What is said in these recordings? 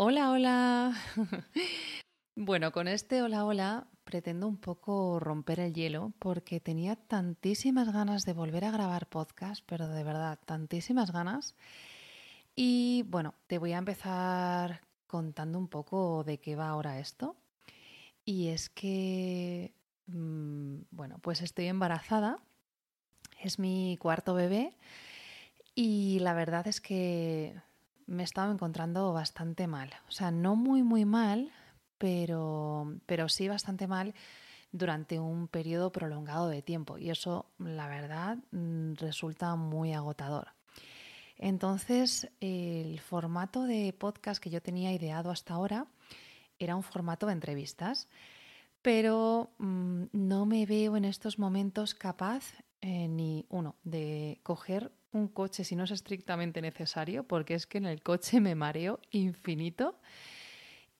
Hola, hola. bueno, con este hola, hola pretendo un poco romper el hielo porque tenía tantísimas ganas de volver a grabar podcast, pero de verdad, tantísimas ganas. Y bueno, te voy a empezar contando un poco de qué va ahora esto. Y es que, mm, bueno, pues estoy embarazada. Es mi cuarto bebé. Y la verdad es que me estaba encontrando bastante mal. O sea, no muy, muy mal, pero, pero sí bastante mal durante un periodo prolongado de tiempo. Y eso, la verdad, mm, resulta muy agotador. Entonces, el formato de podcast que yo tenía ideado hasta ahora era un formato de entrevistas, pero mm, no me veo en estos momentos capaz eh, ni uno de coger un coche si no es estrictamente necesario, porque es que en el coche me mareo infinito.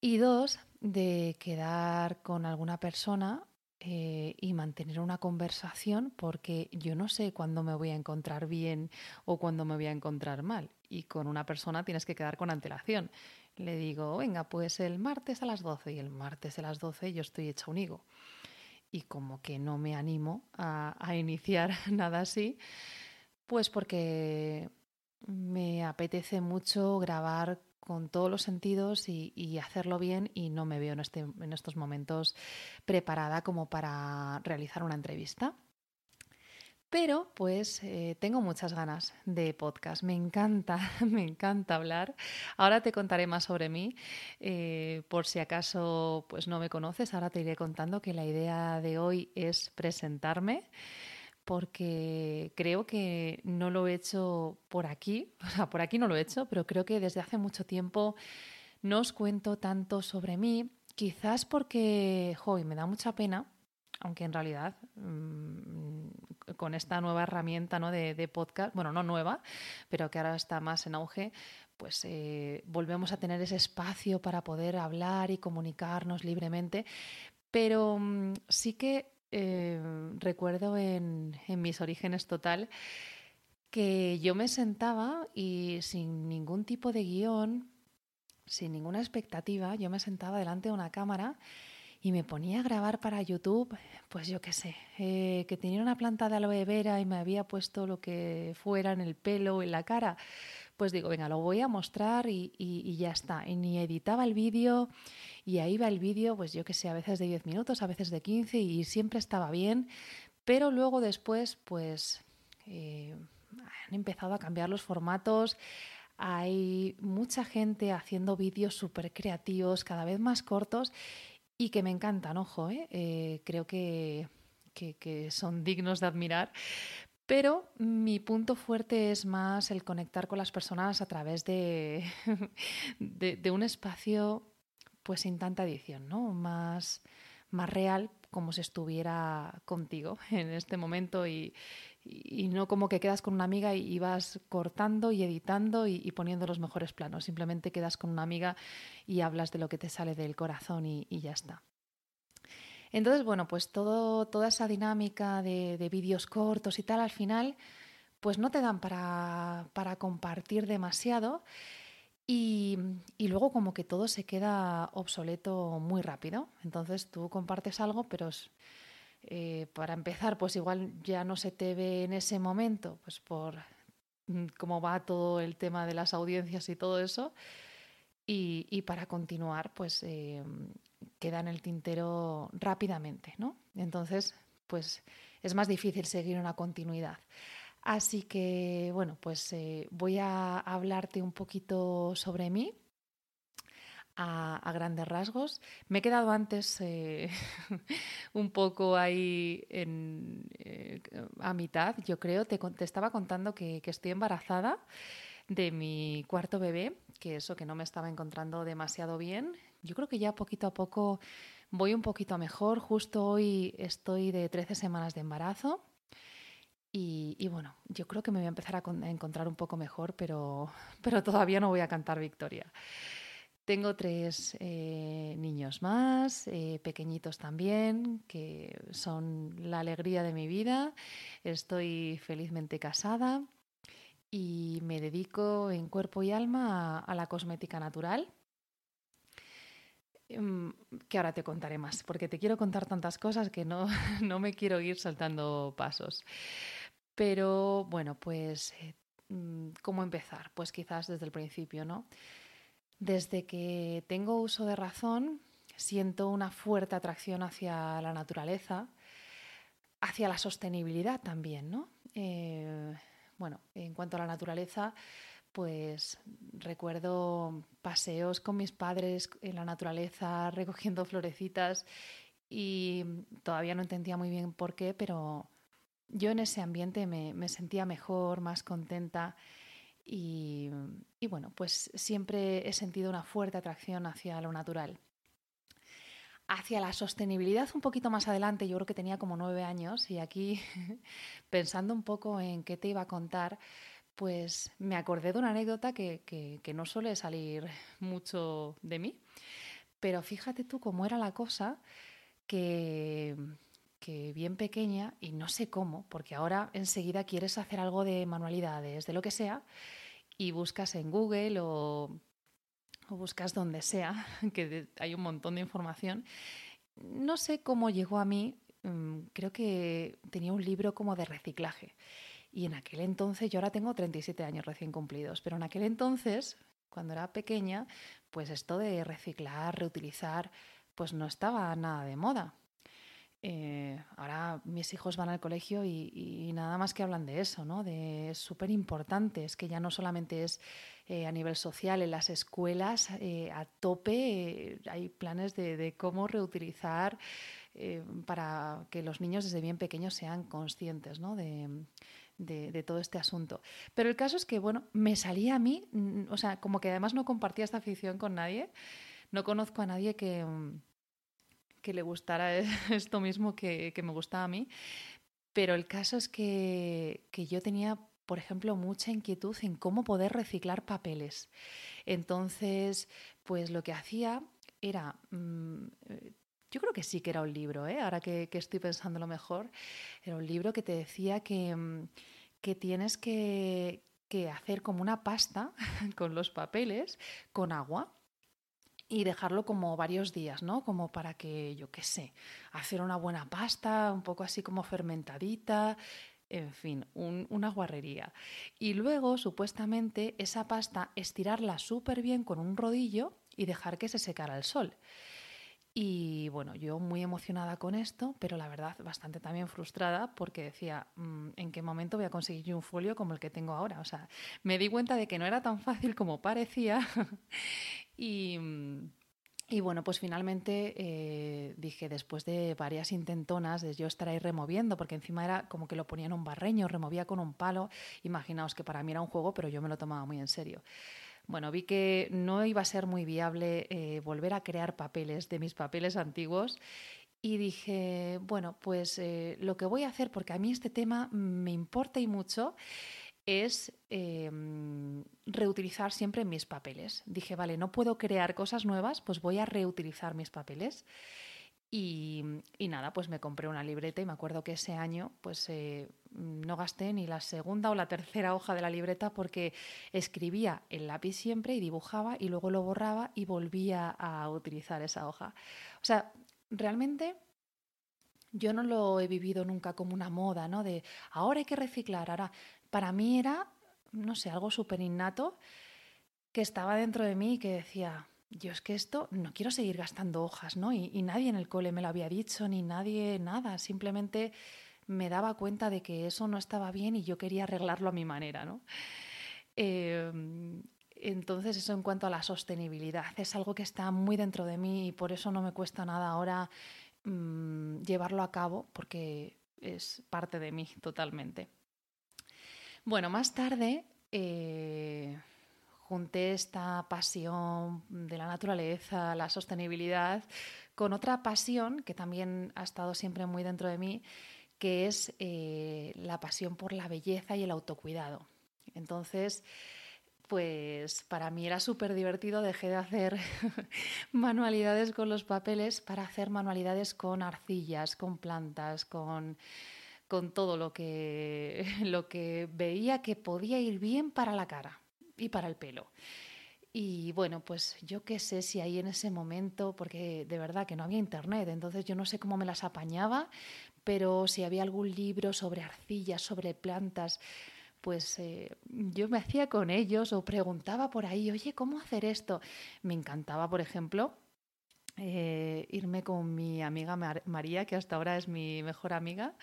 Y dos, de quedar con alguna persona eh, y mantener una conversación porque yo no sé cuándo me voy a encontrar bien o cuándo me voy a encontrar mal. Y con una persona tienes que quedar con antelación. Le digo, venga, pues el martes a las 12 y el martes a las 12 yo estoy hecha un higo. Y como que no me animo a iniciar nada así, pues porque me apetece mucho grabar con todos los sentidos y, hacerlo bien y no me veo en, este, en estos momentos preparada como para realizar una entrevista. Pero pues eh, tengo muchas ganas de podcast, me encanta, me encanta hablar. Ahora te contaré más sobre mí, eh, por si acaso pues no me conoces, ahora te iré contando que la idea de hoy es presentarme porque creo que no lo he hecho por aquí, o sea, por aquí no lo he hecho, pero creo que desde hace mucho tiempo no os cuento tanto sobre mí, quizás porque, hoy me da mucha pena, aunque en realidad mm, con esta nueva herramienta ¿no? de, podcast, bueno, no nueva, pero que ahora está más en auge, pues eh, volvemos a tener ese espacio para poder hablar y comunicarnos libremente, pero mm, sí que Em, recuerdo en, mis orígenes total que yo me sentaba y sin ningún tipo de guion, sin ninguna expectativa, yo me sentaba delante de una cámara y me ponía a grabar para YouTube, pues yo qué sé, eh, que tenía una planta de aloe vera y me había puesto lo que fuera en el pelo o en la cara, pues digo, venga, lo voy a mostrar y, y ya está. Y ni editaba el vídeo y ahí va el vídeo, pues yo que sé, a veces de 10 minutos, a veces de 15 y siempre estaba bien, pero luego después pues eh, han empezado a cambiar los formatos, hay mucha gente haciendo vídeos súper creativos, cada vez más cortos y que me encantan, ojo, ¿eh? Eh, creo que, que, son dignos de admirar. Pero mi punto fuerte es más el conectar con las personas a través de, de un espacio pues sin tanta edición, ¿no? Más, más real, como si estuviera contigo en este momento y, no como que quedas con una amiga y, vas cortando y editando y, poniendo los mejores planos. Simplemente quedas con una amiga y hablas de lo que te sale del corazón y, ya está. Entonces, bueno, pues todo, toda esa dinámica de, de vídeos cortos y tal, al final, pues no te dan para, para compartir demasiado. Y, luego como que todo se queda obsoleto muy rápido. Entonces tú compartes algo, pero eh, para empezar, pues igual ya no se te ve en ese momento, pues por mm, cómo va todo el tema de las audiencias y todo eso. Y, para continuar, pues eh, queda en el tintero rápidamente, ¿no? Entonces, pues es más difícil seguir una continuidad. Así que, bueno, pues eh, voy a hablarte un poquito sobre mí. A, grandes rasgos. Me he quedado antes eh, un poco ahí eh, a mitad, yo creo. Te, estaba contando que, que, estoy embarazada de mi cuarto bebé, que eso que no me estaba encontrando demasiado bien. Yo creo que ya poquito a poco voy un poquito mejor. Justo hoy estoy de 13 semanas de embarazo. Y, bueno, yo creo que me voy a empezar a, encontrar un poco mejor, pero, pero, todavía no voy a cantar victoria. Tengo tres eh, niños más, eh, pequeñitos también, que son la alegría de mi vida. Estoy felizmente casada y me dedico en cuerpo y alma a, la cosmética natural. em, que ahora te contaré más, porque te quiero contar tantas cosas que no, no me quiero ir saltando pasos. Pero bueno, pues, eh, mm, ¿cómo empezar? Pues quizás desde el principio, ¿no? Desde que tengo uso de razón, siento una fuerte atracción hacia la naturaleza, hacia la sostenibilidad también, ¿no? Eh, bueno, en cuanto a la naturaleza, pues recuerdo paseos con mis padres en la naturaleza recogiendo florecitas y todavía no entendía muy bien por qué, pero yo en ese ambiente me, sentía mejor, más contenta y, bueno, pues siempre he sentido una fuerte atracción hacia lo natural. Hacia la sostenibilidad un poquito más adelante, yo creo que tenía como nueve años y aquí pensando un poco en qué te iba a contar, pues me acordé de una anécdota que, no suele salir mucho de mí, pero fíjate tú cómo era la cosa que, bien pequeña, y no sé cómo, porque ahora enseguida quieres hacer algo de manualidades, de lo que sea, y buscas en Google o, o buscas donde sea, que hay un montón de información. No sé cómo llegó a mí, mm, creo que tenía un libro como de reciclaje. Y en aquel entonces, yo ahora tengo 37 años recién cumplidos, pero en aquel entonces, cuando era pequeña, pues esto de reciclar, reutilizar, pues no estaba nada de moda. Eh, ahora mis hijos van al colegio y, nada más que hablan de eso, ¿no? De súper importante, es que ya no solamente es eh, a nivel social, en las escuelas eh, a tope hay planes de, cómo reutilizar para que los niños desde bien pequeños sean conscientes. De, de, todo este asunto. Pero el caso es que, bueno, me salía a mí, mm, o sea, como que además no compartía esta afición con nadie, no conozco a nadie que, mm, que le gustara esto mismo que, me gustaba a mí, pero el caso es que, yo tenía por ejemplo, mucha inquietud en cómo poder reciclar papeles. Entonces, pues lo que hacía era, mm, yo creo que sí que era un libro, ¿eh? ahora que, que, estoy pensando lo mejor, era un libro que te decía que, mm, que tienes que, que hacer como una pasta con los papeles, con agua, y dejarlo como varios días, ¿no? Como para que, yo qué sé, hacer una buena pasta, un poco así como fermentadita, en fin, una guarrería. Y luego, supuestamente, esa pasta estirarla súper bien con un rodillo y dejar que se secara al sol. Y bueno, yo muy emocionada con esto, pero la verdad bastante también frustrada porque decía, mm, ¿en qué momento voy a conseguir un folio como el que tengo ahora? O sea, me di cuenta de que no era tan fácil como parecía y... Y bueno, pues finalmente eh, dije, después de varias intentonas, de yo estar ahí removiendo, porque encima era como que lo ponía en un barreño, removía con un palo. Imaginaos que para mí era un juego, pero yo me lo tomaba muy en serio. Bueno, vi que no iba a ser muy viable eh, volver a crear papeles de mis papeles antiguos y dije, bueno, pues eh, lo que voy a hacer, porque a mí este tema me importa y mucho, es em, reutilizar siempre mis papeles. Dije, vale, no puedo crear cosas nuevas, pues voy a reutilizar mis papeles. Y, nada, pues me compré una libreta y me acuerdo que ese año pues eh, no gasté ni la segunda o la tercera hoja de la libreta porque escribía el lápiz siempre y dibujaba y luego lo borraba y volvía a utilizar esa hoja. O sea, realmente yo no lo he vivido nunca como una moda, ¿no? De ahora hay que reciclar, ahora para mí era, no sé, algo súper innato que estaba dentro de mí y que decía, yo es que esto no quiero seguir gastando hojas, ¿no? Y, nadie en el cole me lo había dicho, ni nadie, nada. Simplemente me daba cuenta de que eso no estaba bien y yo quería arreglarlo a mi manera, ¿no? Em, entonces, eso en cuanto a la sostenibilidad, es algo que está muy dentro de mí y por eso no me cuesta nada ahora mm, llevarlo a cabo, porque es parte de mí totalmente. Bueno, más tarde eh, junté esta pasión de la naturaleza, la sostenibilidad, con otra pasión que también ha estado siempre muy dentro de mí, que es eh, la pasión por la belleza y el autocuidado. Entonces, pues para mí era súper divertido, dejé de hacer manualidades con los papeles para hacer manualidades con arcillas, con plantas, con, con todo lo que, lo que veía que podía ir bien para la cara y para el pelo. Y bueno, pues yo qué sé si ahí en ese momento, porque de verdad que no había internet, entonces yo no sé cómo me las apañaba, pero si había algún libro sobre arcillas, sobre plantas, pues eh, yo me hacía con ellos o preguntaba por ahí, oye, ¿cómo hacer esto? Me encantaba, por ejemplo, eh, irme con mi amiga María, que hasta ahora es mi mejor amiga,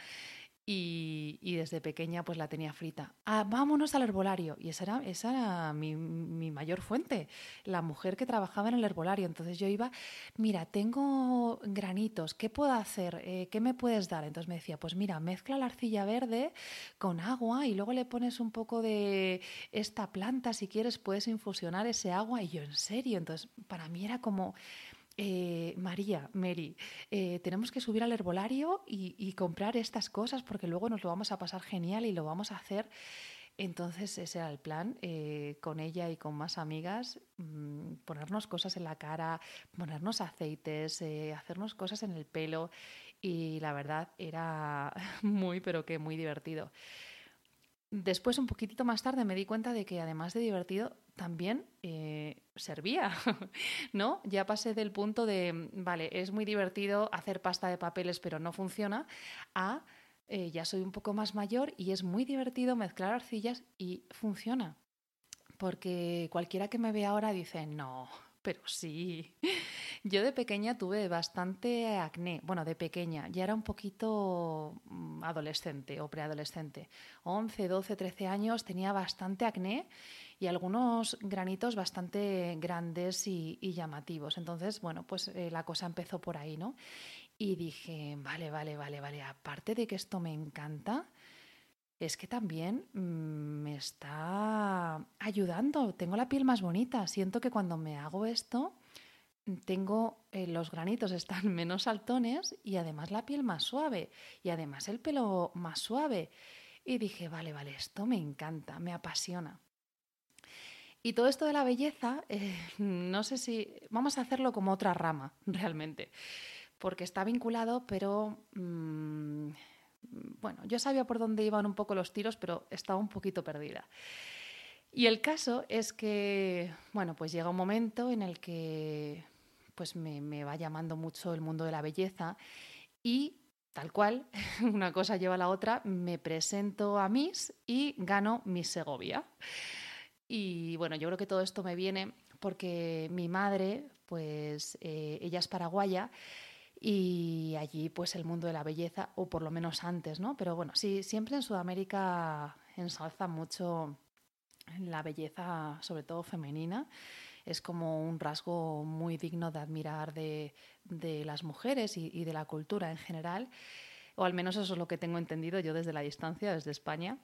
y, desde pequeña pues la tenía frita. Ah, vámonos al herbolario. Y esa era, esa era mi, mayor fuente, la mujer que trabajaba en el herbolario. Entonces yo iba, mira, tengo granitos, ¿qué puedo hacer? Eh, ¿Qué me puedes dar? Entonces me decía, pues mira, mezcla la arcilla verde con agua y luego le pones un poco de esta planta, si quieres puedes infusionar ese agua. Y yo, en serio, entonces para mí era como eh, María, Mary, eh, tenemos que subir al herbolario y, comprar estas cosas porque luego nos lo vamos a pasar genial y lo vamos a hacer. Entonces ese era el plan, eh, con ella y con más amigas, mm, ponernos cosas en la cara, ponernos aceites, hacernos cosas en el pelo y la verdad era muy, pero que muy divertido. Después, un poquitito más tarde, me di cuenta de que además de divertido, también eh, servía, ¿no? Ya pasé del punto de, vale, es muy divertido hacer pasta de papeles, pero no funciona, a eh, ya soy un poco más mayor y es muy divertido mezclar arcillas y funciona. Porque cualquiera que me vea ahora dice, no, pero sí. Yo de pequeña tuve bastante acné. Bueno, de pequeña, ya era un poquito mm, adolescente o preadolescente. 11, 12, 13 años tenía bastante acné y algunos granitos bastante grandes y, llamativos. Entonces, bueno, pues eh, la cosa empezó por ahí, ¿no? Y dije, vale, vale, vale, vale, aparte de que esto me encanta, es que también mm, me está ayudando. Tengo la piel más bonita. Siento que cuando me hago esto, tengo eh, los granitos están menos saltones y además la piel más suave y además el pelo más suave. Y dije, vale, vale, esto me encanta, me apasiona. Y todo esto de la belleza, eh, no sé si vamos a hacerlo como otra rama, realmente, porque está vinculado, pero mm, bueno, yo sabía por dónde iban un poco los tiros, pero estaba un poquito perdida. Y el caso es que, bueno, pues llega un momento en el que pues me, va llamando mucho el mundo de la belleza y tal cual, una cosa lleva a la otra, me presento a Miss y gano Miss Segovia. Y bueno, yo creo que todo esto me viene porque mi madre, pues eh, ella es paraguaya y allí pues el mundo de la belleza, o por lo menos antes, ¿no? Pero bueno, sí, siempre en Sudamérica ensalza mucho la belleza, sobre todo femenina. Es como un rasgo muy digno de admirar de, las mujeres y, y de la cultura en general, o al menos eso es lo que tengo entendido yo desde la distancia, desde España.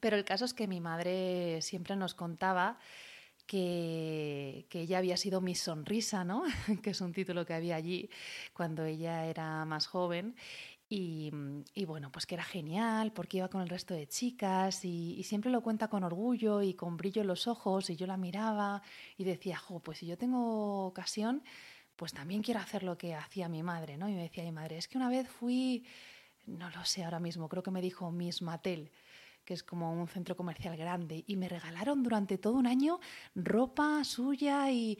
Pero el caso es que mi madre siempre nos contaba que, ella había sido mi sonrisa, ¿no? que es un título que había allí cuando ella era más joven. Y, bueno, pues que era genial porque iba con el resto de chicas y, siempre lo cuenta con orgullo y con brillo en los ojos y yo la miraba y decía, jo, pues si yo tengo ocasión, pues también quiero hacer lo que hacía mi madre, ¿no? Y me decía mi madre, es que una vez fui, no lo sé ahora mismo, creo que me dijo Miss Mattel que es como un centro comercial grande, y me regalaron durante todo un año ropa suya y,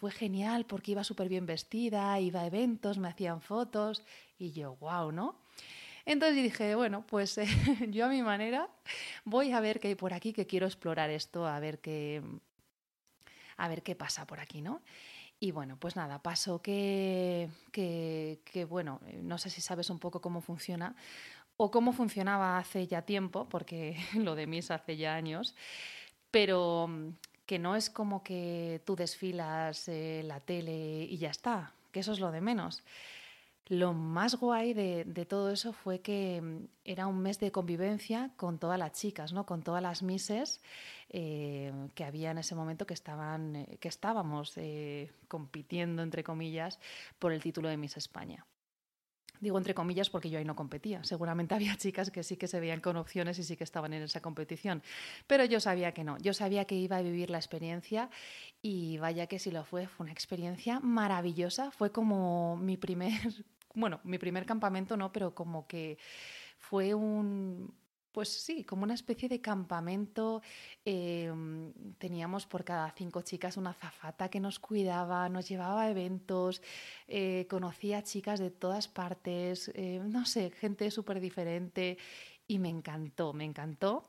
fue genial porque iba súper bien vestida, iba a eventos, me hacían fotos y yo, wow, ¿no? Entonces dije, bueno, pues yo a mi manera voy a ver qué hay por aquí, que quiero explorar esto, a ver qué, a ver qué pasa por aquí, ¿no? Y bueno, pues nada, pasó que, que, que, bueno, no sé si sabes un poco cómo funciona o cómo funcionaba hace ya tiempo, porque lo de Miss hace ya años, pero mm, que no es como que tú desfilas eh, la tele y ya está, que eso es lo de menos. Lo más guay de, todo eso fue que mm, era un mes de convivencia con todas las chicas, ¿no? con todas las misses eh, que había en ese momento que, estaban, eh, que estábamos compitiendo, entre comillas, por el título de Miss España. Digo entre comillas porque yo ahí no competía. Seguramente había chicas que sí que se veían con opciones y sí que estaban en esa competición. Pero yo sabía que no. Yo sabía que iba a vivir la experiencia y vaya que si lo fue, fue una experiencia maravillosa. Fue como mi primer, bueno, mi primer campamento no, pero como que fue un, pues sí, como una especie de campamento. Em, teníamos por cada cinco chicas una zafata que nos cuidaba, nos llevaba a eventos, eh, conocía chicas de todas partes, eh, no sé, gente súper diferente y me encantó, me encantó.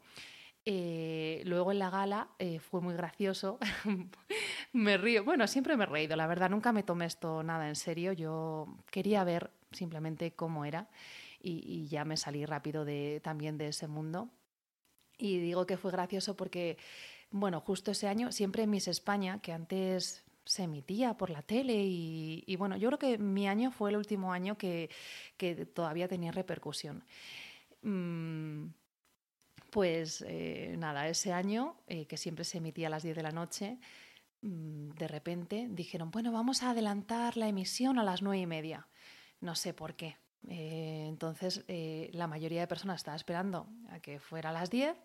Eh, luego en la gala fue muy gracioso. me río. Bueno, siempre me he reído, la verdad, nunca me tomé esto nada en serio. Yo quería ver simplemente cómo era y, ya me salí rápido de, también de ese mundo. Y digo que fue gracioso porque, bueno, justo ese año, siempre en Miss España, que antes se emitía por la tele y, bueno, yo creo que mi año fue el último año que, que todavía tenía repercusión. Mm, pues eh, nada, ese año, eh, que siempre se emitía a las 10 de la noche, mm, de repente dijeron, bueno, vamos a adelantar la emisión a las 9 y media. No sé por qué, eh, entonces, eh, la mayoría de personas estaba esperando a que fuera a las 10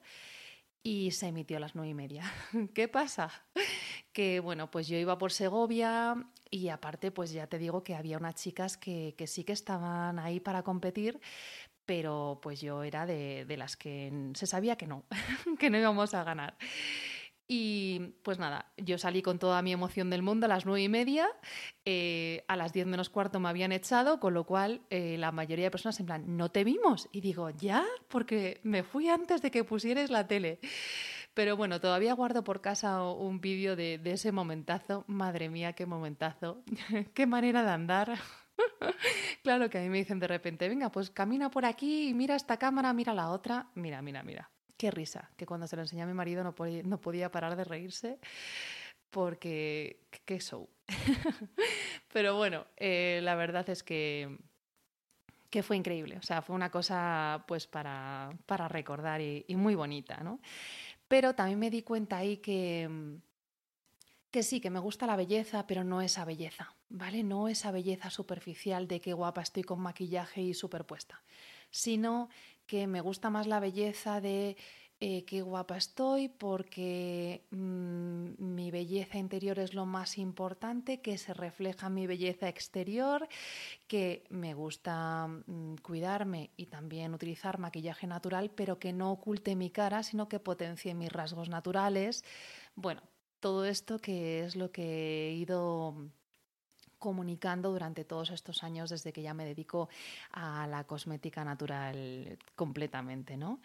y se emitió a las 9 y media. ¿Qué pasa? Que bueno, pues yo iba por Segovia y aparte, pues ya te digo que había unas chicas que, sí que estaban ahí para competir, pero pues yo era de, de las que se sabía que no, que no íbamos a ganar. Y pues nada, yo salí con toda mi emoción del mundo a las nueve y media, eh, a las diez menos cuarto me habían echado, con lo cual eh, la mayoría de personas en plan, no te vimos. Y digo, ya, porque me fui antes de que pusieras la tele. Pero bueno, todavía guardo por casa un vídeo de, de ese momentazo. Madre mía, qué momentazo. qué manera de andar. claro que a mí me dicen de repente, venga, pues camina por aquí, mira esta cámara, mira la otra. Mira, mira, mira qué risa, que cuando se lo enseñé a mi marido no podía, parar de reírse porque qué show. Pero bueno, eh, la verdad es que, que fue increíble, o sea, fue una cosa pues para, para recordar y, muy bonita, ¿no? Pero también me di cuenta ahí que, que sí, que me gusta la belleza, pero no esa belleza, ¿vale? No esa belleza superficial de qué guapa estoy con maquillaje y superpuesta, sino que me gusta más la belleza de eh, qué guapa estoy porque mm, mi belleza interior es lo más importante, que se refleja mi belleza exterior, que me gusta mm, cuidarme y también utilizar maquillaje natural, pero que no oculte mi cara, sino que potencie mis rasgos naturales. Bueno, todo esto que es lo que he ido comunicando durante todos estos años desde que ya me dedico a la cosmética natural completamente, ¿no?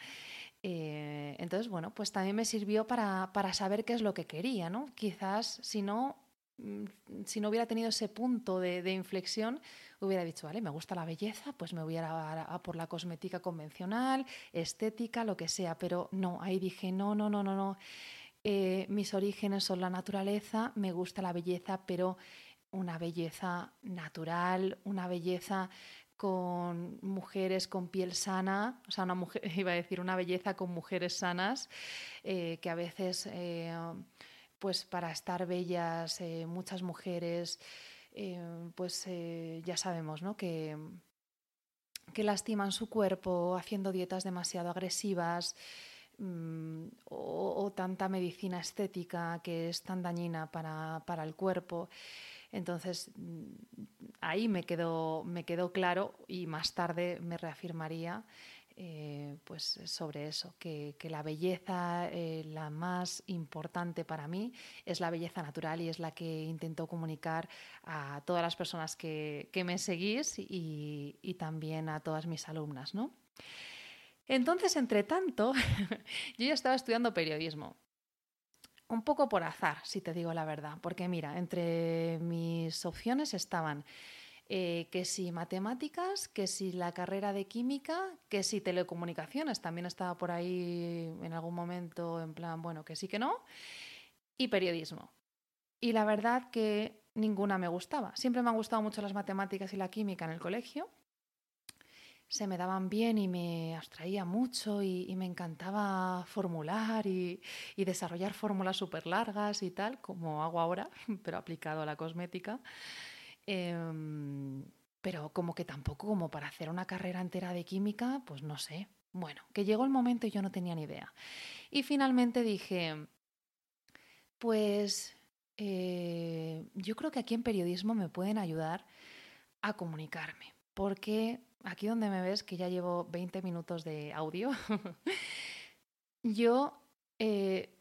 Eh, entonces, bueno, pues también me sirvió para, saber qué es lo que quería, ¿no? Quizás si no, mm, si no hubiera tenido ese punto de, inflexión, hubiera dicho, vale, me gusta la belleza, pues me voy a, a, por la cosmética convencional, estética, lo que sea, pero no, ahí dije, no, no, no, no, no. Eh, mis orígenes son la naturaleza, me gusta la belleza, pero una belleza natural, una belleza con mujeres con piel sana, o sea, una mujer, iba a decir una belleza con mujeres sanas, eh, que a veces, eh, pues para estar bellas, eh, muchas mujeres, pues ya sabemos, ¿no? Que, que lastiman su cuerpo haciendo dietas demasiado agresivas, mm, o, tanta medicina estética que es tan dañina para, para el cuerpo. Entonces, mm, ahí me quedó, me quedó claro y más tarde me reafirmaría eh, pues sobre eso, que, la belleza, eh, la más importante para mí, es la belleza natural y es la que intento comunicar a todas las personas que, me seguís y, y, también a todas mis alumnas. ¿no? Entonces, entre tanto, yo ya estaba estudiando periodismo un poco por azar, si te digo la verdad, porque mira, entre mis opciones estaban eh, que si matemáticas, que si la carrera de química, que si telecomunicaciones, también estaba por ahí en algún momento en plan, bueno, que sí que no, y periodismo. Y la verdad que ninguna me gustaba. Siempre me han gustado mucho las matemáticas y la química en el colegio, se me daban bien y me abstraía mucho y, me encantaba formular y, desarrollar fórmulas súper largas y tal, como hago ahora, pero aplicado a la cosmética. Em, pero como que tampoco como para hacer una carrera entera de química, pues no sé. Bueno, que llegó el momento y yo no tenía ni idea. Y finalmente dije, pues eh, yo creo que aquí en periodismo me pueden ayudar a comunicarme porque aquí donde me ves, que ya llevo 20 minutos de audio, yo eh,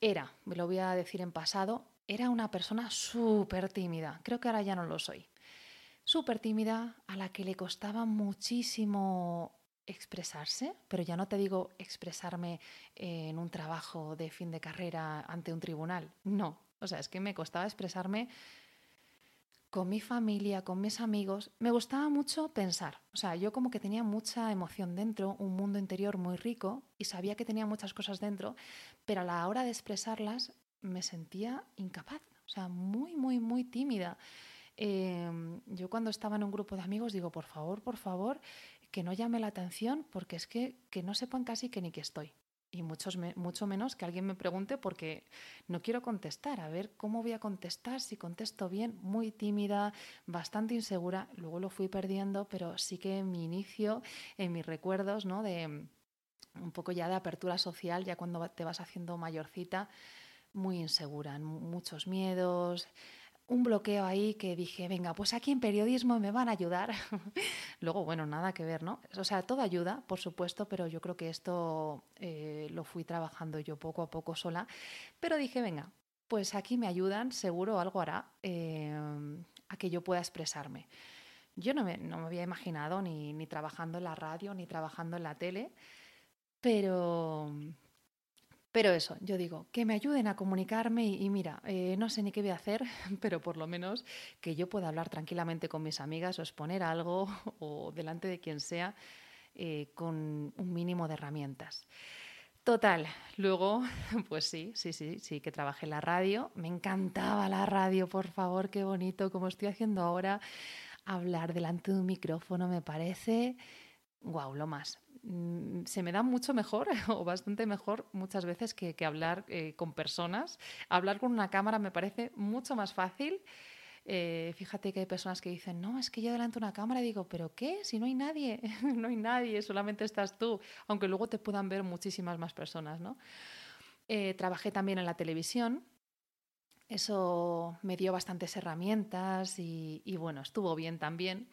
era, me lo voy a decir en pasado, era una persona súper tímida. Creo que ahora ya no lo soy. Súper tímida, a la que le costaba muchísimo expresarse, pero ya no te digo expresarme en un trabajo de fin de carrera ante un tribunal. No, o sea, es que me costaba expresarme con mi familia, con mis amigos. Me gustaba mucho pensar. O sea, yo como que tenía mucha emoción dentro, un mundo interior muy rico y sabía que tenía muchas cosas dentro, pero a la hora de expresarlas me sentía incapaz. O sea, muy, muy, muy tímida. Em, yo cuando estaba en un grupo de amigos digo, por favor, por favor, que no llame la atención porque es que, que no sepan casi que ni que estoy. Y muchos mucho menos que alguien me pregunte porque no quiero contestar. A ver cómo voy a contestar, si contesto bien, muy tímida, bastante insegura. Luego lo fui perdiendo, pero sí que en mi inicio, en mis recuerdos, ¿no? De un poco ya de apertura social, ya cuando te vas haciendo mayorcita, muy insegura, muchos miedos, un bloqueo ahí que dije, venga, pues aquí en periodismo me van a ayudar. Luego, bueno, nada que ver, ¿no? O sea, todo ayuda, por supuesto, pero yo creo que esto eh, lo fui trabajando yo poco a poco sola. Pero dije, venga, pues aquí me ayudan, seguro algo hará eh, a que yo pueda expresarme. Yo no me, no me había imaginado ni, ni trabajando en la radio, ni trabajando en la tele, pero pero eso, yo digo, que me ayuden a comunicarme y, mira, eh, no sé ni qué voy a hacer, pero por lo menos que yo pueda hablar tranquilamente con mis amigas o exponer algo o delante de quien sea eh, con un mínimo de herramientas. Total, luego, pues sí, sí, sí, sí, que trabajé en la radio. Me encantaba la radio, por favor, qué bonito, como estoy haciendo ahora, hablar delante de un micrófono me parece, guau, lo más. Mm, se me da mucho mejor o bastante mejor muchas veces que, hablar eh, con personas. Hablar con una cámara me parece mucho más fácil. Eh, fíjate que hay personas que dicen, no, es que yo delante de una cámara digo, ¿pero qué? Si no hay nadie, no hay nadie, solamente estás tú, aunque luego te puedan ver muchísimas más personas, ¿no? Eh, trabajé también en la televisión, eso me dio bastantes herramientas y, y bueno, estuvo bien también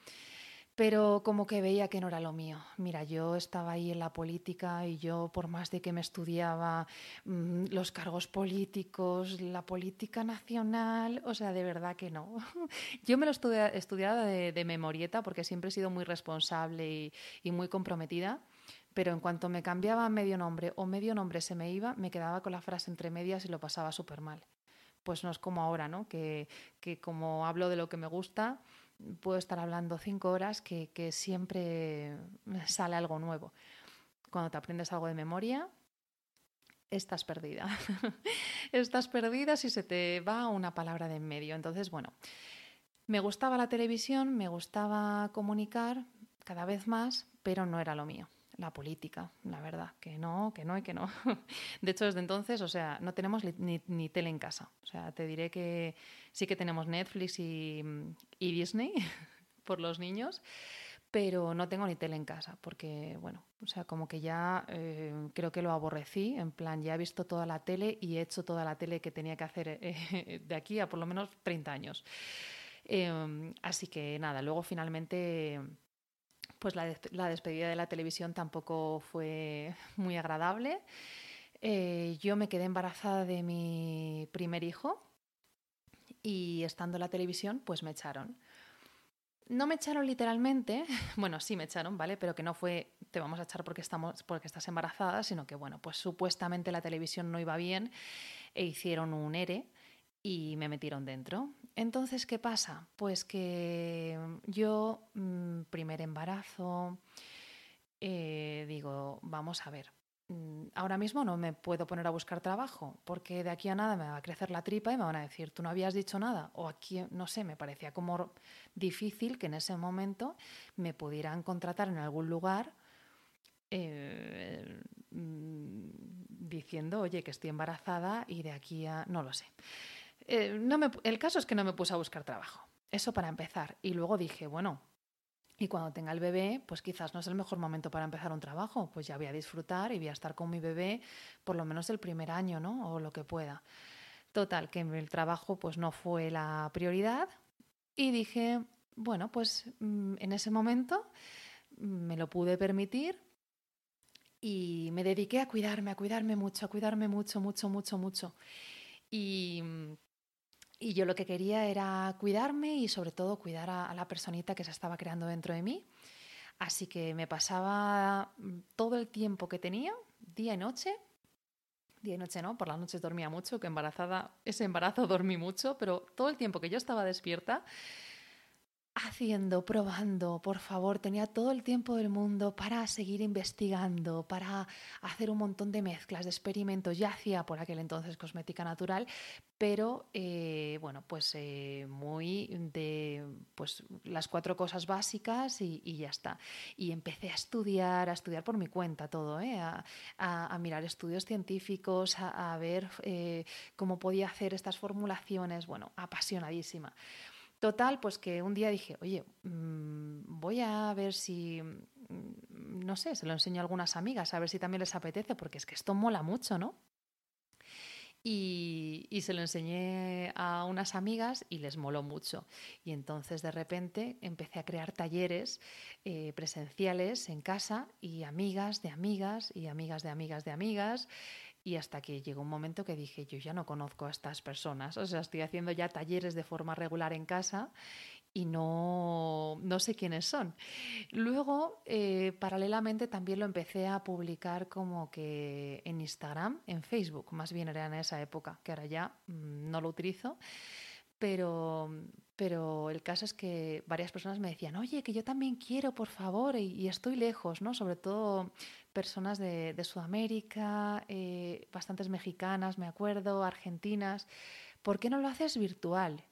pero como que veía que no era lo mío. Mira, yo estaba ahí en la política y yo, por más de que me estudiaba mm, los cargos políticos, la política nacional, o sea, de verdad que no. Yo me lo he estudiado de, de, memorieta porque siempre he sido muy responsable y, y muy comprometida pero en cuanto me cambiaba medio nombre o medio nombre se me iba, me quedaba con la frase entre medias y lo pasaba súper mal. Pues no es como ahora, ¿no? Que, que, como hablo de lo que me gusta, puedo estar hablando cinco horas que, siempre sale algo nuevo. Cuando te aprendes algo de memoria, estás perdida. estás perdida si se te va una palabra de en medio. Entonces, bueno, me gustaba la televisión, me gustaba comunicar cada vez más, pero no era lo mío la política, la verdad, que no, que no y que no. De hecho, desde entonces, o sea, no tenemos ni, tele en casa. O sea, te diré que sí que tenemos Netflix y, Disney por los niños, pero no tengo ni tele en casa, porque, bueno, o sea, como que ya eh, creo que lo aborrecí, en plan, ya he visto toda la tele y he hecho toda la tele que tenía que hacer eh, de aquí a por lo menos 30 años. Em, así que nada, luego finalmente pues la, despedida de la televisión tampoco fue muy agradable. Eh, yo me quedé embarazada de mi primer hijo y estando en la televisión, pues me echaron. No me echaron literalmente, bueno, sí me echaron, ¿vale? Pero que no fue te vamos a echar porque, estamos, porque estás embarazada, sino que, bueno, pues supuestamente la televisión no iba bien e hicieron un ERE y me metieron dentro. Entonces, ¿qué pasa? Pues que yo, mm, primer embarazo, eh, digo, vamos a ver, mm, ahora mismo no me puedo poner a buscar trabajo porque de aquí a nada me va a crecer la tripa y me van a decir, tú no habías dicho nada. O aquí, no sé, me parecía como difícil que en ese momento me pudieran contratar en algún lugar. Eh, mm, diciendo, oye, que estoy embarazada y de aquí a... no lo sé. Eh, no me, el caso es que no me puse a buscar trabajo. Eso para empezar. Y luego dije, bueno, y cuando tenga el bebé, pues quizás no es el mejor momento para empezar un trabajo. Pues ya voy a disfrutar y voy a estar con mi bebé por lo menos el primer año, ¿no? O lo que pueda. Total, que el trabajo pues no fue la prioridad. Y dije, bueno, pues mm, en ese momento mm, me lo pude permitir y me dediqué a cuidarme, a cuidarme mucho, a cuidarme mucho, mucho, mucho, mucho. Y, y yo lo que quería era cuidarme y sobre todo cuidar a, la personita que se estaba creando dentro de mí. Así que me pasaba mm, todo el tiempo que tenía, día y noche. Día y noche no, por las noches dormía mucho, que embarazada, ese embarazo dormí mucho, pero todo el tiempo que yo estaba despierta, haciendo, probando, por favor, tenía todo el tiempo del mundo para seguir investigando, para hacer un montón de mezclas, de experimentos. Ya hacía por aquel entonces cosmética natural, pero eh, bueno, pues eh, muy de pues las cuatro cosas básicas y, ya está. Y empecé a estudiar, a estudiar por mi cuenta todo, ¿eh? a, mirar estudios científicos, a, ver cómo podía hacer estas formulaciones, bueno, apasionadísima. Total, pues que un día dije, oye, mm, voy a ver si, mm, no sé, se lo enseño a algunas amigas, a ver si también les apetece, porque es que esto mola mucho, ¿no? Y, se lo enseñé a unas amigas y les moló mucho. Y entonces de repente empecé a crear talleres eh, presenciales en casa y amigas de amigas y amigas de amigas de amigas. Y hasta que llegó un momento que dije, yo ya no conozco a estas personas, o sea, estoy haciendo ya talleres de forma regular en casa y no, no sé quiénes son. Luego, eh, paralelamente, también lo empecé a publicar como que en Instagram, en Facebook, más bien era en esa época, que ahora ya mm, no lo utilizo. Pero, pero el caso es que varias personas me decían, oye, que yo también quiero, por favor, y, estoy lejos, ¿no? Sobre todo personas de, Sudamérica, eh, bastantes mexicanas, me acuerdo, argentinas. ¿Por qué no lo haces virtual?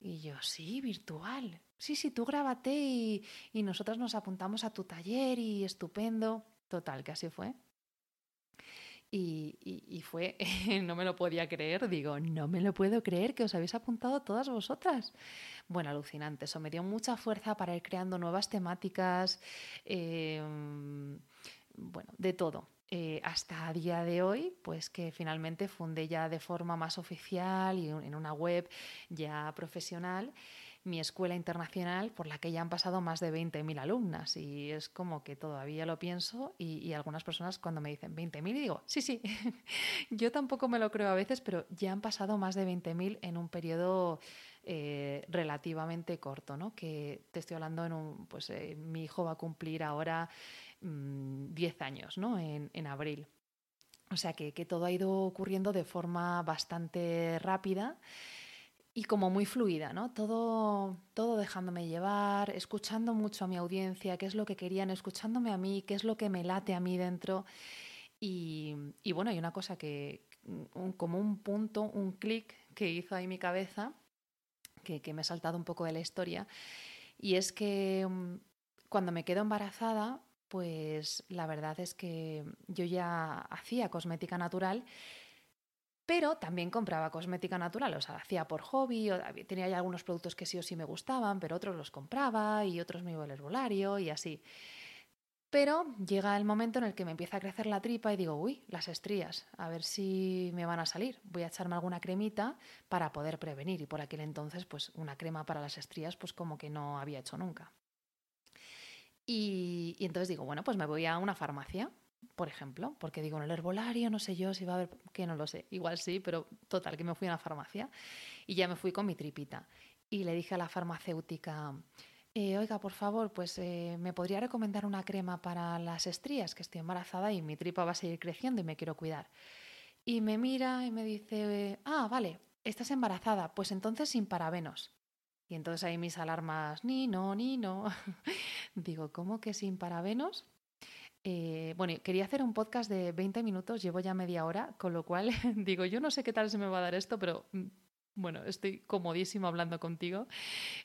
Y yo, sí, virtual. Sí, sí, tú grábate y, y nosotras nos apuntamos a tu taller y estupendo. Total, que así fue. Y, fue, no me lo podía creer, digo, no me lo puedo creer que os habéis apuntado todas vosotras. Bueno, alucinante, eso me dio mucha fuerza para ir creando nuevas temáticas, em, bueno, de todo. Eh, hasta a día de hoy, pues que finalmente fundé ya de forma más oficial y en una web ya profesional mi escuela internacional por la que ya han pasado más de 20.000 alumnas. Y es como que todavía lo pienso y, algunas personas cuando me dicen 20.000 digo, sí, sí, yo tampoco me lo creo a veces, pero ya han pasado más de 20.000 en un periodo eh, relativamente corto, ¿no? Que te estoy hablando en un, pues eh, mi hijo va a cumplir ahora 10 mm, años, ¿no? En, en abril. O sea que, que todo ha ido ocurriendo de forma bastante rápida y como muy fluida, ¿no? Todo, todo dejándome llevar, escuchando mucho a mi audiencia, qué es lo que querían, escuchándome a mí, qué es lo que me late a mí dentro. Y, bueno, hay una cosa que, como un punto, un clic que hizo ahí mi cabeza, que, me ha saltado un poco de la historia, y es que mm, cuando me quedo embarazada, pues la verdad es que yo ya hacía cosmética natural pero también compraba cosmética natural, o sea, hacía por hobby, tenía ya algunos productos que sí o sí me gustaban, pero otros los compraba y otros me iba al herbolario y así. Pero llega el momento en el que me empieza a crecer la tripa y digo, uy, las estrías, a ver si me van a salir. Voy a echarme alguna cremita para poder prevenir. Y por aquel entonces, pues una crema para las estrías, pues como que no había hecho nunca. Y, entonces digo, bueno, pues me voy a una farmacia por ejemplo, porque digo, en el herbolario no sé yo si va a haber, que no lo sé, igual sí, pero total, que me fui a la farmacia y ya me fui con mi tripita. Y le dije a la farmacéutica, eh, oiga, por favor, pues eh, me podría recomendar una crema para las estrías, que estoy embarazada y mi tripa va a seguir creciendo y me quiero cuidar. Y me mira y me dice, ah, vale, estás embarazada, pues entonces sin parabenos. Y entonces ahí mis alarmas, ni no, ni no. Digo, ¿cómo que sin parabenos? Eh, bueno, quería hacer un podcast de 20 minutos, llevo ya media hora, con lo cual digo, yo no sé qué tal se me va a dar esto, pero mm, bueno, estoy comodísimo hablando contigo.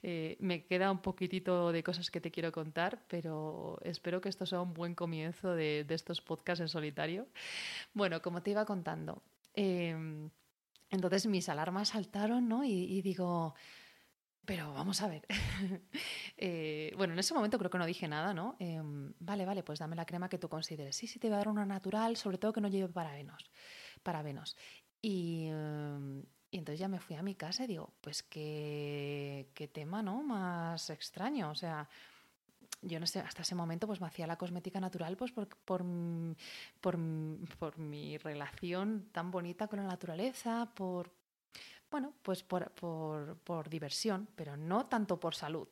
Eh, me queda un poquitito de cosas que te quiero contar, pero espero que esto sea un buen comienzo de, estos podcasts en solitario. Bueno, como te iba contando, em, entonces mis alarmas saltaron, ¿no? y digo, pero vamos a ver. Eh, bueno, en ese momento creo que no dije nada, ¿no? Em, vale, vale, pues dame la crema que tú consideres. Sí, sí, te voy a dar una natural, sobre todo que no lleve parabenos. parabenos. Y, em, Y entonces ya me fui a mi casa y digo, pues qué, qué tema, ¿no? Más extraño. O sea, yo no sé, hasta ese momento pues me hacía la cosmética natural pues por, por, por, por, mi relación tan bonita con la naturaleza, por, bueno, pues por, por, por diversión, pero no tanto por salud.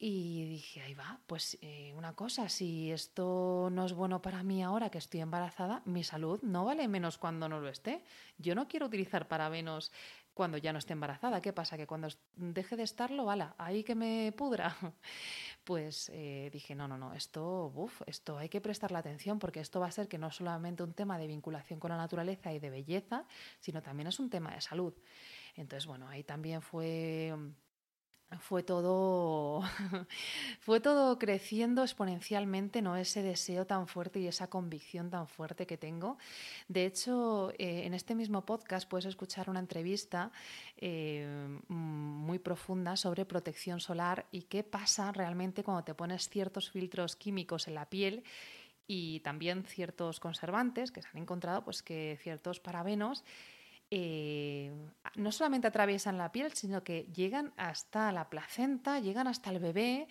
Y dije, ahí va, pues eh, una cosa, si esto no es bueno para mí ahora que estoy embarazada, mi salud no vale menos cuando no lo esté. Yo no quiero utilizar parabenos cuando ya no esté embarazada. ¿Qué pasa? Que cuando deje de estarlo, vale, ahí que me pudra. Pues eh, dije, no, no, no, esto, uf, esto hay que prestarle atención porque esto va a ser que no solamente un tema de vinculación con la naturaleza y de belleza, sino también es un tema de salud. Entonces, bueno, ahí también fue fue todo, fue todo creciendo exponencialmente, ¿no? Ese deseo tan fuerte y esa convicción tan fuerte que tengo. De hecho, eh, en este mismo podcast puedes escuchar una entrevista eh, muy profunda sobre protección solar y qué pasa realmente cuando te pones ciertos filtros químicos en la piel y también ciertos conservantes que se han encontrado, pues que ciertos parabenos eh, no solamente atraviesan la piel, sino que llegan hasta la placenta, llegan hasta el bebé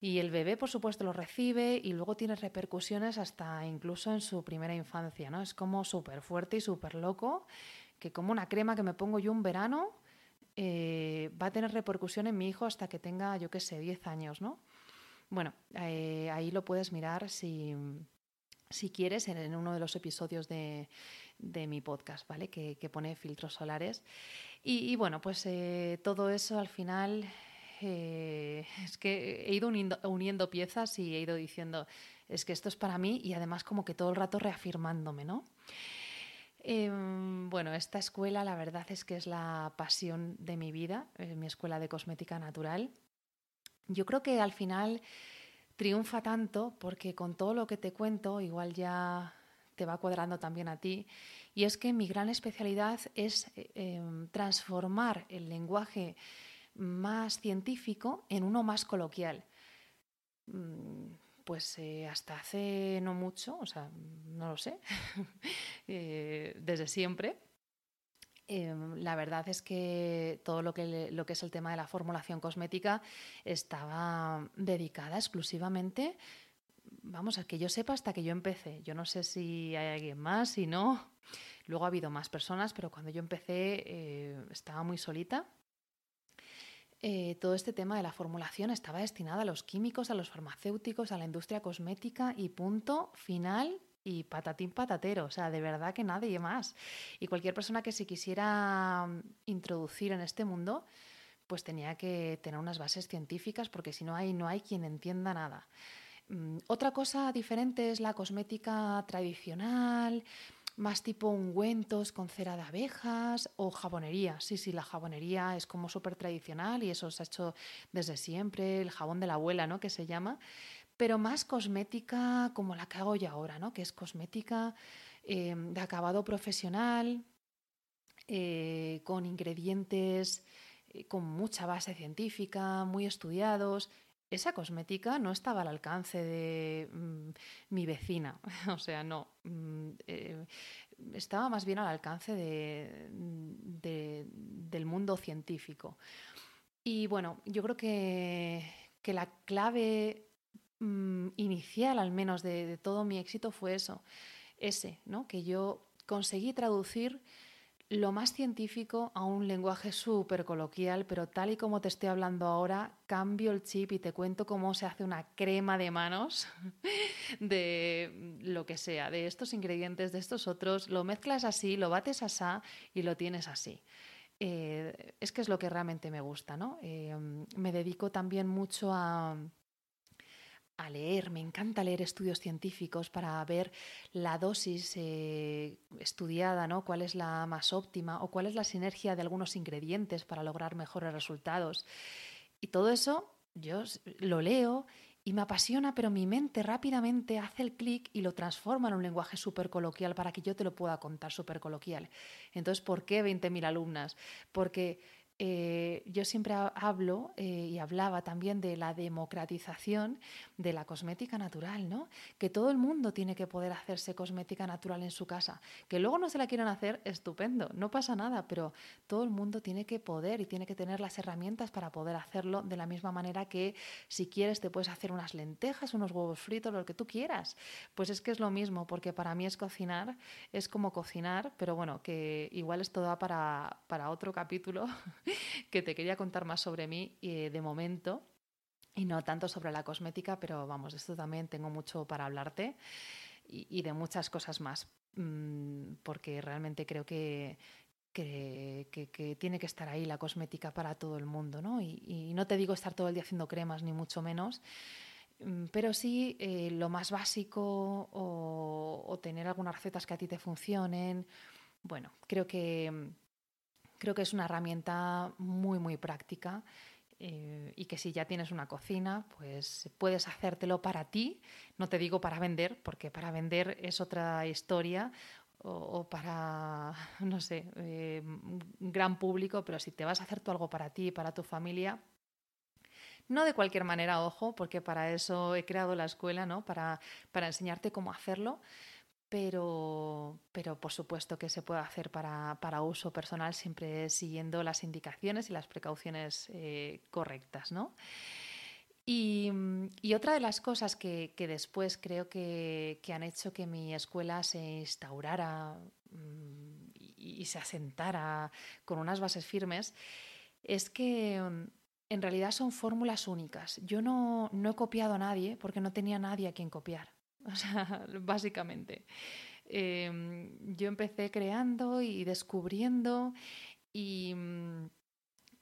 y el bebé, por supuesto, lo recibe y luego tiene repercusiones hasta incluso en su primera infancia, ¿no? Es como súper fuerte y súper loco, que como una crema que me pongo yo un verano eh, va a tener repercusión en mi hijo hasta que tenga, yo qué sé, 10 años, ¿no? Bueno, eh, ahí lo puedes mirar si, si quieres en uno de los episodios de, de mi podcast, ¿vale? Que, pone filtros solares. Y, bueno, pues eh, todo eso al final eh, es que he ido uniendo, piezas y he ido diciendo, es que esto es para mí y además como que todo el rato reafirmándome, ¿no? Em, bueno, esta escuela la verdad es que es la pasión de mi vida, mi escuela de cosmética natural. Yo creo que al final triunfa tanto porque con todo lo que te cuento, igual ya te va cuadrando también a ti. Y es que mi gran especialidad es eh, em, transformar el lenguaje más científico en uno más coloquial. Mm, pues eh, hasta hace no mucho, o sea, no lo sé, eh, desde siempre, em, la verdad es que todo lo que, lo que es el tema de la formulación cosmética estaba dedicada exclusivamente vamos, a que yo sepa hasta que yo empecé. Yo no sé si hay alguien más, si no. Luego ha habido más personas, pero cuando yo empecé eh, estaba muy solita. Eh, todo este tema de la formulación estaba destinado a los químicos, a los farmacéuticos, a la industria cosmética y punto final y patatín patatero, o sea, de verdad que nadie más. Y cualquier persona que se quisiera mm, introducir en este mundo, pues tenía que tener unas bases científicas porque si no hay, no hay quien entienda nada. Mm, otra cosa diferente es la cosmética tradicional, más tipo ungüentos con cera de abejas o jabonería. Sí, sí, la jabonería es como súper tradicional y eso se ha hecho desde siempre, el jabón de la abuela, ¿no? Que se llama. Pero más cosmética como la que hago yo ahora, ¿no? Que es cosmética em, de acabado profesional, eh, con ingredientes eh, con mucha base científica, muy estudiados, esa cosmética no estaba al alcance de mm, mi vecina, o sea, no, mm, eh, estaba más bien al alcance del mundo científico. Y bueno, yo creo que, la clave mm, inicial, al menos, de, todo mi éxito fue eso, ese, ¿no? que yo conseguí traducir lo más científico a un lenguaje súper coloquial, pero tal y como te estoy hablando ahora, cambio el chip y te cuento cómo se hace una crema de manos de lo que sea, de estos ingredientes, de estos otros, lo mezclas así, lo bates así y lo tienes así. Eh, es que es lo que realmente me gusta, ¿no? Eh, me dedico también mucho a a leer, me encanta leer estudios científicos para ver la dosis eh, estudiada, ¿no? cuál es la más óptima o cuál es la sinergia de algunos ingredientes para lograr mejores resultados. Y todo eso yo lo leo y me apasiona, pero mi mente rápidamente hace el clic y lo transforma en un lenguaje súper coloquial para que yo te lo pueda contar súper coloquial. Entonces, ¿por qué 20.000 alumnas? Porque eh, yo siempre hablo eh, y hablaba también de la democratización de la cosmética natural, ¿no? Que todo el mundo tiene que poder hacerse cosmética natural en su casa. Que luego no se la quieran hacer, estupendo, no pasa nada, pero todo el mundo tiene que poder y tiene que tener las herramientas para poder hacerlo de la misma manera que si quieres te puedes hacer unas lentejas, unos huevos fritos, lo que tú quieras. Pues es que es lo mismo, porque para mí es cocinar, es como cocinar, pero bueno, que igual esto da para, para otro capítulo que te quería contar más sobre mí eh, de momento y no tanto sobre la cosmética, pero vamos, de esto también tengo mucho para hablarte y, de muchas cosas más, mm, porque realmente creo que, que, tiene que estar ahí la cosmética para todo el mundo, ¿no? Y, no te digo estar todo el día haciendo cremas, ni mucho menos, mm, pero sí eh, lo más básico o, o, tener algunas recetas que a ti te funcionen. Bueno, creo que Creo que es una herramienta muy, muy práctica eh, y que si ya tienes una cocina, pues puedes hacértelo para ti. No te digo para vender, porque para vender es otra historia o, para, no sé, eh, un gran público, pero si te vas a hacer tú algo para ti para tu familia, no de cualquier manera, ojo, porque para eso he creado la escuela, ¿no? Para, para enseñarte cómo hacerlo pero, pero por supuesto que se puede hacer para, para uso personal siempre siguiendo las indicaciones y las precauciones eh, correctas, ¿no? Y, otra de las cosas que, que después creo que, que, han hecho que mi escuela se instaurara mm, y, y, se asentara con unas bases firmes es que mm, en realidad son fórmulas únicas. Yo no, no he copiado a nadie porque no tenía nadie a quien copiar. O sea, básicamente. Em, yo empecé creando y descubriendo y,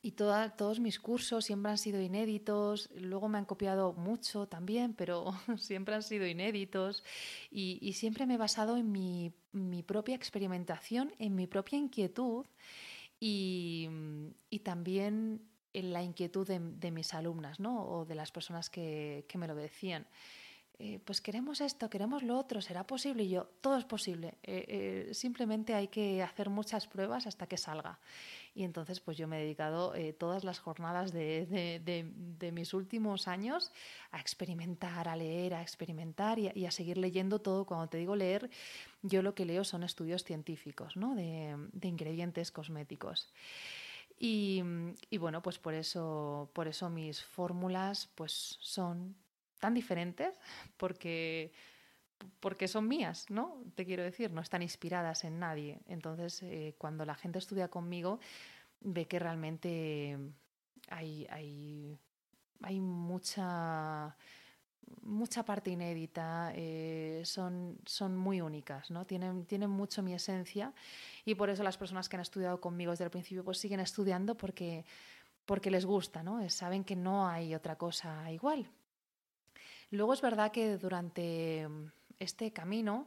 y todos mis cursos siempre han sido inéditos. Luego me han copiado mucho también, pero siempre han sido inéditos. Y, siempre me he basado en mi, mi, propia experimentación, en mi propia inquietud y, y también en la inquietud de, de, mis alumnas ¿no? o de las personas que, que me lo decían. Eh, pues queremos esto, queremos lo otro, ¿será posible? Y yo, todo es posible. Eh, eh, simplemente hay que hacer muchas pruebas hasta que salga. Y entonces, pues yo me he dedicado todas las jornadas de, mis últimos años a experimentar, a leer, a experimentar y a, seguir leyendo todo. Cuando te digo leer, yo lo que leo son estudios científicos, ¿no? De, ingredientes cosméticos. Y, y, bueno, pues por eso, por eso mis fórmulas pues son tan diferentes porque, porque son mías, ¿no? Te quiero decir, no están inspiradas en nadie. Entonces, eh, cuando la gente estudia conmigo, ve que realmente hay, hay, hay mucha mucha parte inédita, eh, son, son muy únicas, ¿no? Tienen, tienen mucho mi esencia y por eso las personas que han estudiado conmigo desde el principio pues siguen estudiando porque, porque les gusta, ¿no? Saben que no hay otra cosa igual. Luego es verdad que durante mm, este camino,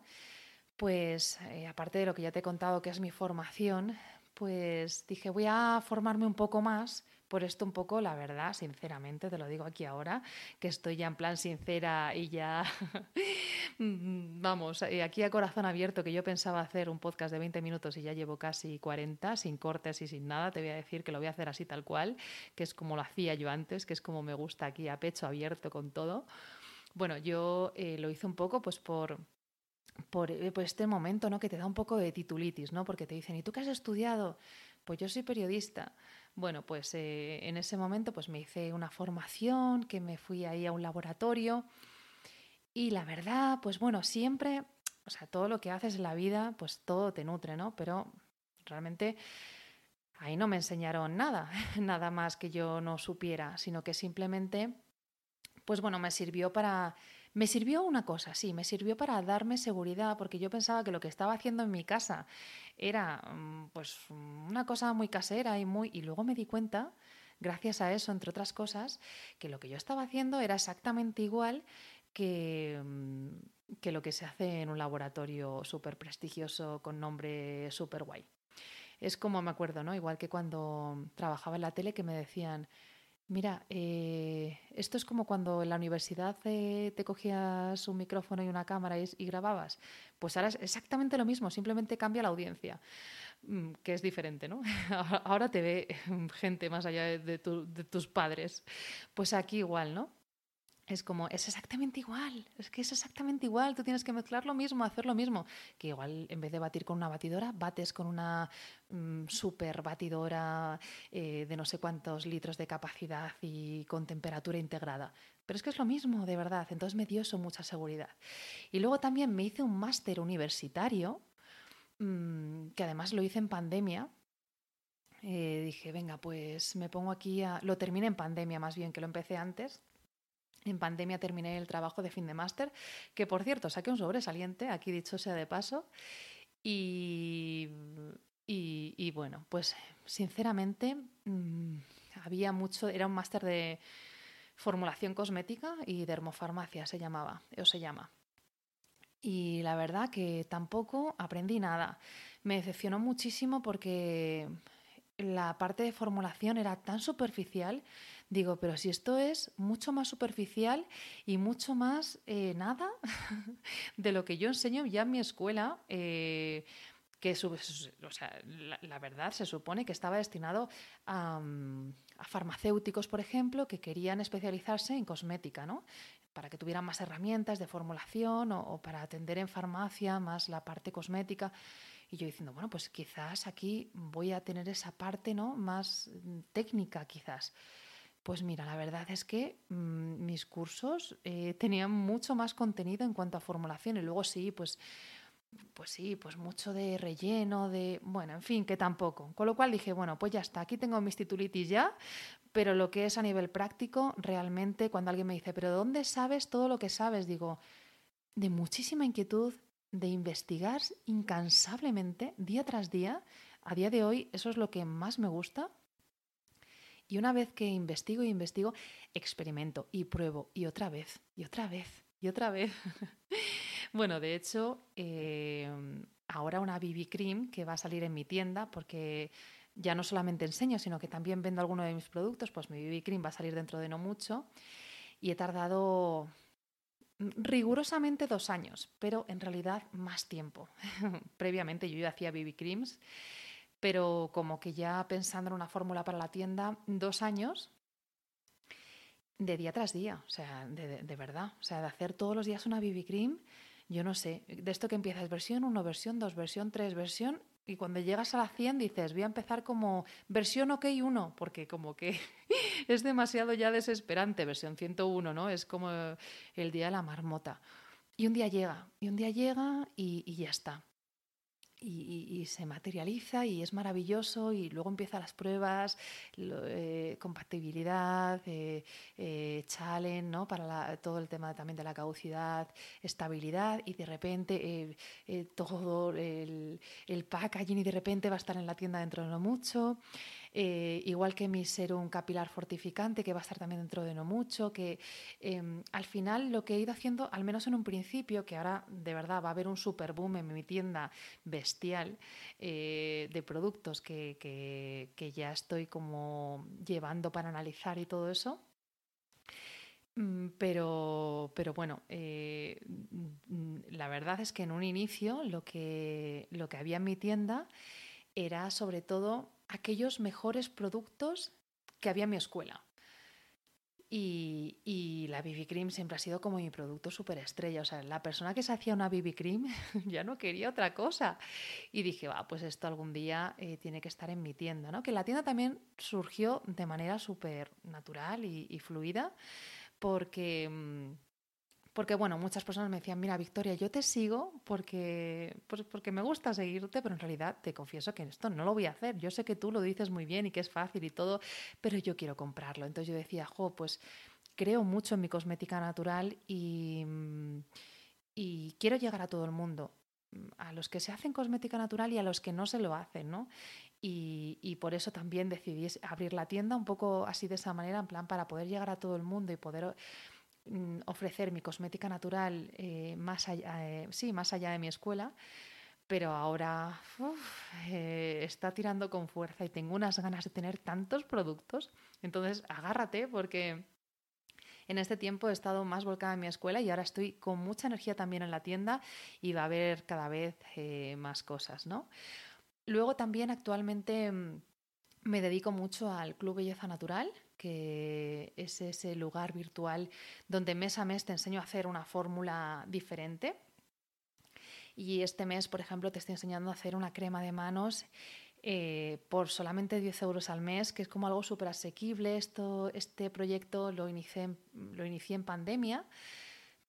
pues eh, aparte de lo que ya te he contado que es mi formación, pues dije voy a formarme un poco más. Por esto un poco, la verdad, sinceramente, te lo digo aquí ahora, que estoy ya en plan sincera y ya, mm, vamos, eh, aquí a corazón abierto, que yo pensaba hacer un podcast de 20 minutos y ya llevo casi 40, sin cortes y sin nada, te voy a decir que lo voy a hacer así tal cual, que es como lo hacía yo antes, que es como me gusta aquí a pecho abierto con todo. Bueno, yo eh, lo hice un poco pues por, por, eh, este momento, ¿no? Que te da un poco de titulitis, ¿no? Porque te dicen, ¿y tú qué has estudiado? Pues yo soy periodista. Bueno, pues eh, en ese momento pues me hice una formación, que me fui ahí a un laboratorio y la verdad, pues bueno, siempre, o sea, todo lo que haces en la vida, pues todo te nutre, ¿no? Pero realmente ahí no me enseñaron nada, nada más que yo no supiera, sino que simplemente pues bueno, me sirvió para... Me sirvió una cosa, sí, me sirvió para darme seguridad, porque yo pensaba que lo que estaba haciendo en mi casa era mm, pues una cosa muy casera y muy... Y luego me di cuenta, gracias a eso, entre otras cosas, que lo que yo estaba haciendo era exactamente igual que, mm, que lo que se hace en un laboratorio súper prestigioso con nombre súper guay. Es como me acuerdo, ¿no? Igual que cuando trabajaba en la tele que me decían, Mira, eh, esto es como cuando en la universidad eh, te cogías un micrófono y una cámara y, grababas. Pues ahora es exactamente lo mismo, simplemente cambia la audiencia. mm, que es diferente, ¿no? Ahora te ve gente más allá de, de tus padres. Pues aquí igual, ¿no? Es como, es exactamente igual, es que es exactamente igual, tú tienes que mezclar lo mismo, hacer lo mismo, que igual en vez de batir con una batidora, bates con una mm, super batidora eh, de no sé cuántos litros de capacidad y con temperatura integrada. Pero es que es lo mismo, de verdad, entonces me dio eso mucha seguridad. Y luego también me hice un máster universitario, mm, que además lo hice en pandemia, eh, dije, venga, pues me pongo aquí. Lo terminé en pandemia más bien, que lo empecé antes. En pandemia terminé el trabajo de fin de máster, que por cierto saqué un sobresaliente, aquí dicho sea de paso. Y, y, bueno, pues sinceramente mm, había mucho, era un máster de formulación cosmética y dermofarmacia se llamaba, o se llama. Y la verdad que tampoco aprendí nada. Me decepcionó muchísimo porque la parte de formulación era tan superficial Digo, pero si esto es mucho más superficial y mucho más eh, nada de lo que yo enseño ya en mi escuela, eh, que la, verdad se supone que estaba destinado a, farmacéuticos, por ejemplo, que querían especializarse en cosmética, ¿no? para que tuvieran más herramientas de formulación o, o para atender en farmacia más la parte cosmética. Y yo diciendo, bueno, pues quizás aquí voy a tener esa parte ¿no? más técnica, quizás. Pues mira, la verdad es que mm, mis cursos eh, tenían mucho más contenido en cuanto a formulación y luego sí, pues, pues sí, pues mucho de relleno, de, bueno, en fin, que tampoco. Con lo cual dije, bueno, pues ya está, aquí tengo mis titulitis ya, pero lo que es a nivel práctico, realmente cuando alguien me dice, pero ¿dónde sabes todo lo que sabes? Digo, de muchísima inquietud, de investigar incansablemente, día tras día. A día de hoy eso es lo que más me gusta y una vez que investigo y investigo, experimento y pruebo y otra vez, y otra vez, y otra vez. bueno, de hecho, em, ahora una BB Cream que va a salir en mi tienda porque ya no solamente enseño, sino que también vendo alguno de mis productos, pues mi BB Cream va a salir dentro de no mucho. Y he tardado rigurosamente dos años, pero en realidad más tiempo. Previamente yo ya hacía BB Creams pero como que ya pensando en una fórmula para la tienda, dos años de día tras día, o sea, de, verdad, o sea, de hacer todos los días una BB Cream, yo no sé, de esto que empiezas versión 1, versión 2, versión 3, versión, y cuando llegas a la 100 dices, voy a empezar como versión OK 1, porque como que es demasiado ya desesperante, versión 101, ¿no? Es como el día de la marmota. Y un día llega, y un día llega y ya está y, se materializa y es maravilloso y luego empiezan las pruebas, eh, compatibilidad, eh, eh, challenge, ¿no? para todo el tema también de la caducidad, estabilidad y de repente todo el, el packaging y de repente va a estar en la tienda dentro de no mucho. Eh, igual que mi serum capilar fortificante, que va a estar también dentro de no mucho, que em, al final lo que he ido haciendo, al menos en un principio, que ahora de verdad va a haber un super boom en mi tienda bestial eh, de productos que, que, ya estoy como llevando para analizar y todo eso. Mm, pero, pero bueno, eh, mm, la verdad es que en un inicio lo que, lo que había en mi tienda era sobre todo aquellos mejores productos que había en mi escuela. Y, la BB Cream siempre ha sido como mi producto superestrella. O sea, la persona que se hacía una BB Cream ya no quería otra cosa. Y dije, va, pues esto algún día eh, tiene que estar en mi tienda, ¿no? Que la tienda también surgió de manera súper natural y, y, fluida, porque mm, porque, bueno, muchas personas me decían, mira, Victoria, yo te sigo porque, pues, porque me gusta seguirte, pero en realidad te confieso que esto no lo voy a hacer. Yo sé que tú lo dices muy bien y que es fácil y todo, pero yo quiero comprarlo. Entonces yo decía, jo, pues creo mucho en mi cosmética natural y, y quiero llegar a todo el mundo a los que se hacen cosmética natural y a los que no se lo hacen, ¿no? Y, y, por eso también decidí abrir la tienda un poco así de esa manera, en plan para poder llegar a todo el mundo y poder Mm, ofrecer mi cosmética natural eh, más, allá, eh, sí, más allá de mi escuela, pero ahora eh, está tirando con fuerza y tengo unas ganas de tener tantos productos. Entonces, agárrate porque en este tiempo he estado más volcada en mi escuela y ahora estoy con mucha energía también en la tienda y va a haber cada vez más cosas, ¿no? Luego también actualmente mm, me dedico mucho al Club Belleza Natural, que es ese lugar virtual donde mes a mes te enseño a hacer una fórmula diferente. Y este mes, por ejemplo, te estoy enseñando a hacer una crema de manos eh, por solamente 10 euros al mes, que es como algo súper asequible. Esto, este proyecto lo inicié, lo inicié en pandemia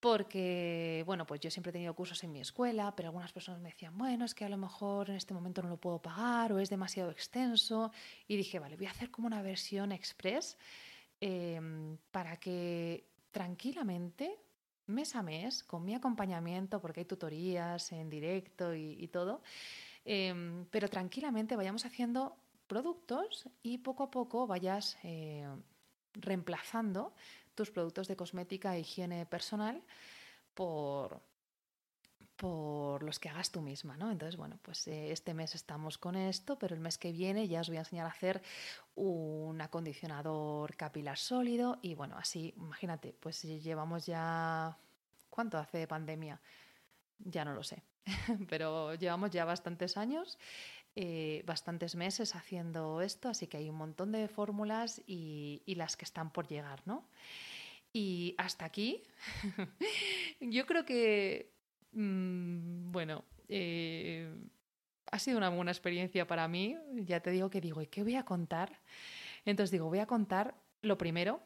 porque, bueno, pues yo siempre he tenido cursos en mi escuela, pero algunas personas me decían, bueno, es que a lo mejor en este momento no lo puedo pagar o es demasiado extenso. Y dije, vale, voy a hacer como una versión express em, para que tranquilamente, mes a mes, con mi acompañamiento, porque hay tutorías en directo y, todo, em, pero tranquilamente vayamos haciendo productos y poco a poco vayas eh, reemplazando tus productos de cosmética e higiene personal por, por los que hagas tú misma, ¿no? Entonces, bueno, pues eh, este mes estamos con esto, pero el mes que viene ya os voy a enseñar a hacer un acondicionador capilar sólido y bueno, así, imagínate, pues llevamos ya... ¿Cuánto hace de pandemia? Ya no lo sé, pero llevamos ya bastantes años eh, bastantes meses haciendo esto, así que hay un montón de fórmulas y, las que están por llegar, ¿no? Y hasta aquí, yo creo que, mm, bueno, eh, ha sido una buena experiencia para mí. Ya te digo que digo, ¿y qué voy a contar? Entonces digo, voy a contar lo primero,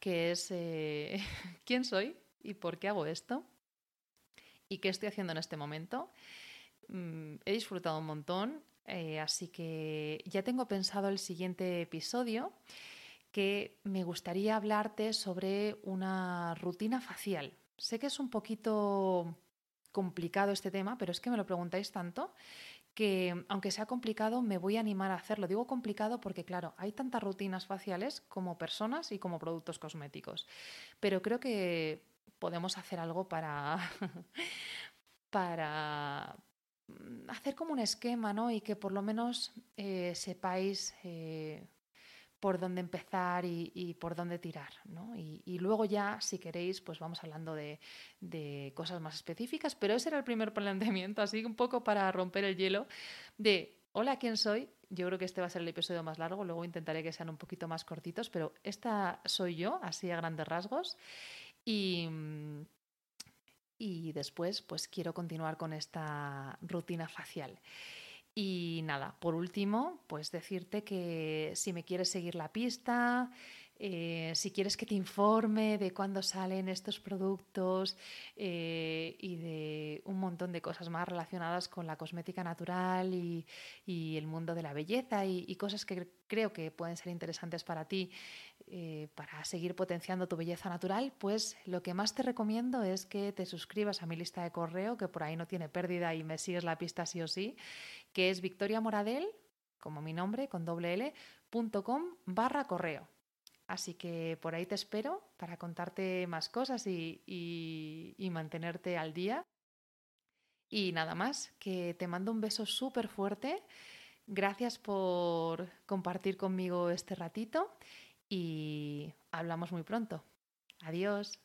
que es eh, quién soy y por qué hago esto y qué estoy haciendo en este momento. Mm, he disfrutado un montón, eh, así que ya tengo pensado el siguiente episodio que me gustaría hablarte sobre una rutina facial. Sé que es un poquito complicado este tema, pero es que me lo preguntáis tanto que aunque sea complicado me voy a animar a hacerlo. Digo complicado porque claro, hay tantas rutinas faciales como personas y como productos cosméticos, pero creo que podemos hacer algo para para Mm, hacer como un esquema, ¿no? Y que por lo menos eh, sepáis eh, por dónde empezar y, por dónde tirar, ¿no? Y, luego ya, si queréis, pues vamos hablando de, cosas más específicas, pero ese era el primer planteamiento, así un poco para romper el hielo de, hola, ¿quién soy? Yo creo que este va a ser el episodio más largo, luego intentaré que sean un poquito más cortitos, pero esta soy yo, así a grandes rasgos. Y, y después pues quiero continuar con esta rutina facial. Y nada, por último, pues decirte que si me quieres seguir la pista, eh, si quieres que te informe de cuándo salen estos productos eh, y de un montón de cosas más relacionadas con la cosmética natural y, el mundo de la belleza y, cosas que creo que pueden ser interesantes para ti eh, para seguir potenciando tu belleza natural, pues lo que más te recomiendo es que te suscribas a mi lista de correo, que por ahí no tiene pérdida y me sigues la pista sí o sí, que es victoriamoradel, como mi nombre, con doble L, barra correo. Así que por ahí te espero para contarte más cosas y, mantenerte al día. Y nada más, que te mando un beso súper fuerte. Gracias por compartir conmigo este ratito y hablamos muy pronto. Adiós.